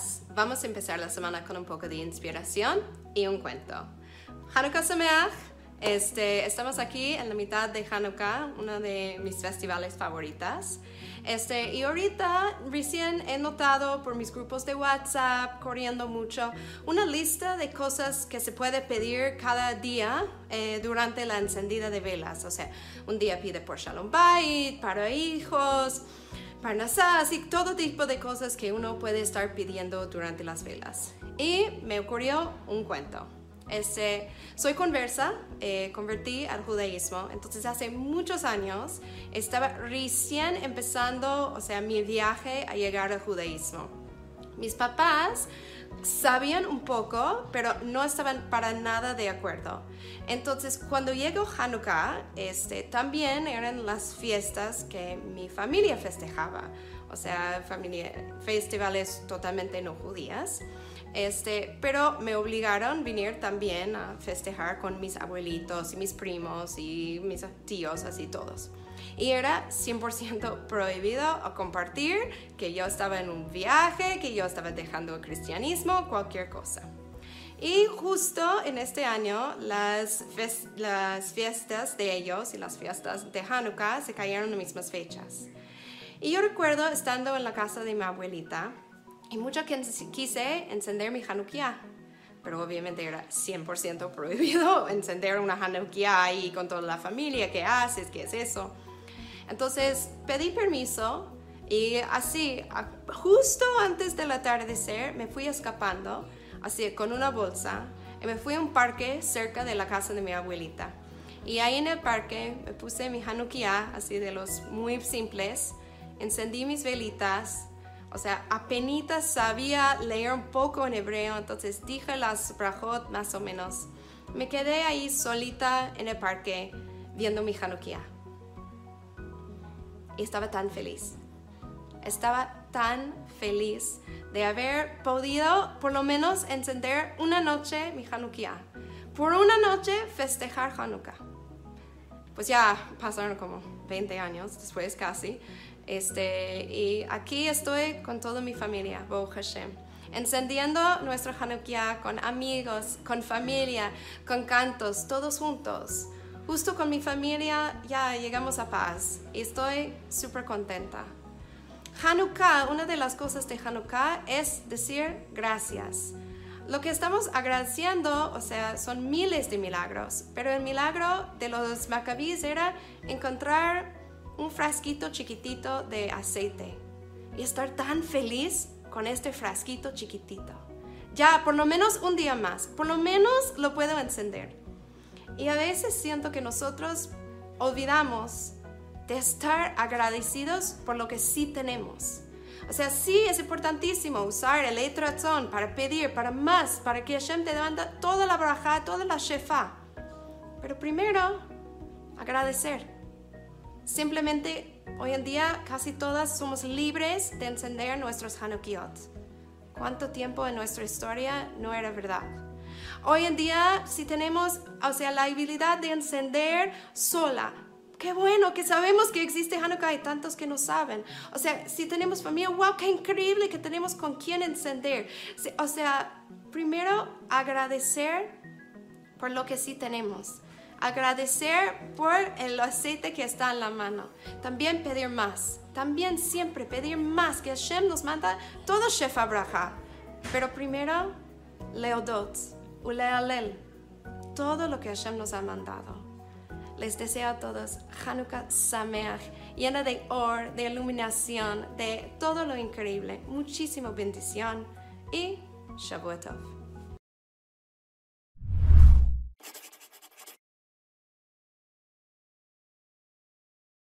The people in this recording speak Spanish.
días. Vamos a empezar la semana con un poco de inspiración y un cuento. Hanukkah Sameach. Este, estamos aquí en la mitad de Hanukkah, uno de mis festivales favoritas. Este, y ahorita recién he notado por mis grupos de WhatsApp, corriendo mucho, una lista de cosas que se puede pedir cada día eh, durante la encendida de velas. O sea, un día pide por Shalom Bait, para hijos, parnasas y todo tipo de cosas que uno puede estar pidiendo durante las velas. Y me ocurrió un cuento. Este, soy conversa, eh, convertí al judaísmo, entonces hace muchos años estaba recién empezando, o sea, mi viaje a llegar al judaísmo. Mis papás sabían un poco, pero no estaban para nada de acuerdo. Entonces, cuando llegó Hanukkah, este, también eran las fiestas que mi familia festejaba, o sea, familia, festivales totalmente no judías. Este, pero me obligaron a venir también a festejar con mis abuelitos y mis primos y mis tíos, así todos. Y era 100% prohibido compartir que yo estaba en un viaje, que yo estaba dejando el cristianismo, cualquier cosa. Y justo en este año las, las fiestas de ellos y las fiestas de Hanukkah se cayeron en las mismas fechas. Y yo recuerdo estando en la casa de mi abuelita, y mucho que quise encender mi Hanukkah, pero obviamente era 100% prohibido encender una Hanukkah ahí con toda la familia, ¿qué haces? ¿Qué es eso? Entonces pedí permiso y así, justo antes del atardecer, me fui escapando, así con una bolsa, y me fui a un parque cerca de la casa de mi abuelita. Y ahí en el parque me puse mi Hanukkah, así de los muy simples, encendí mis velitas o sea, apenas sabía leer un poco en hebreo, entonces dije las brajot más o menos. Me quedé ahí solita en el parque viendo mi Hanukkah. Estaba tan feliz. Estaba tan feliz de haber podido por lo menos encender una noche mi Hanukkah. Por una noche festejar Hanukkah. Pues ya pasaron como 20 años después casi. Este, y aquí estoy con toda mi familia, Bo Hashem, encendiendo nuestro Hanukkah con amigos, con familia, con cantos, todos juntos. Justo con mi familia ya llegamos a paz y estoy súper contenta. Hanukkah, una de las cosas de Hanukkah es decir gracias. Lo que estamos agradeciendo, o sea, son miles de milagros, pero el milagro de los macabís era encontrar un frasquito chiquitito de aceite y estar tan feliz con este frasquito chiquitito. Ya, por lo menos un día más, por lo menos lo puedo encender. Y a veces siento que nosotros olvidamos de estar agradecidos por lo que sí tenemos. O sea, sí es importantísimo usar el etrazón para pedir, para más, para que Hashem te demanda toda la braja, toda la shefa. Pero primero, agradecer. Simplemente hoy en día casi todas somos libres de encender nuestros Hanukkiot. ¿Cuánto tiempo en nuestra historia no era verdad? Hoy en día si tenemos, o sea, la habilidad de encender sola, qué bueno que sabemos que existe Hanukkah, hay tantos que no saben. O sea, si tenemos familia, wow, qué increíble que tenemos con quién encender. O sea, primero agradecer por lo que sí tenemos agradecer por el aceite que está en la mano. También pedir más. También siempre pedir más, que Hashem nos manda todo Shef Abraha. Pero primero, leodot, ulealel, todo lo que Hashem nos ha mandado. Les deseo a todos Hanukkah Sameach, llena de or, de iluminación, de todo lo increíble. Muchísima bendición y Shavuot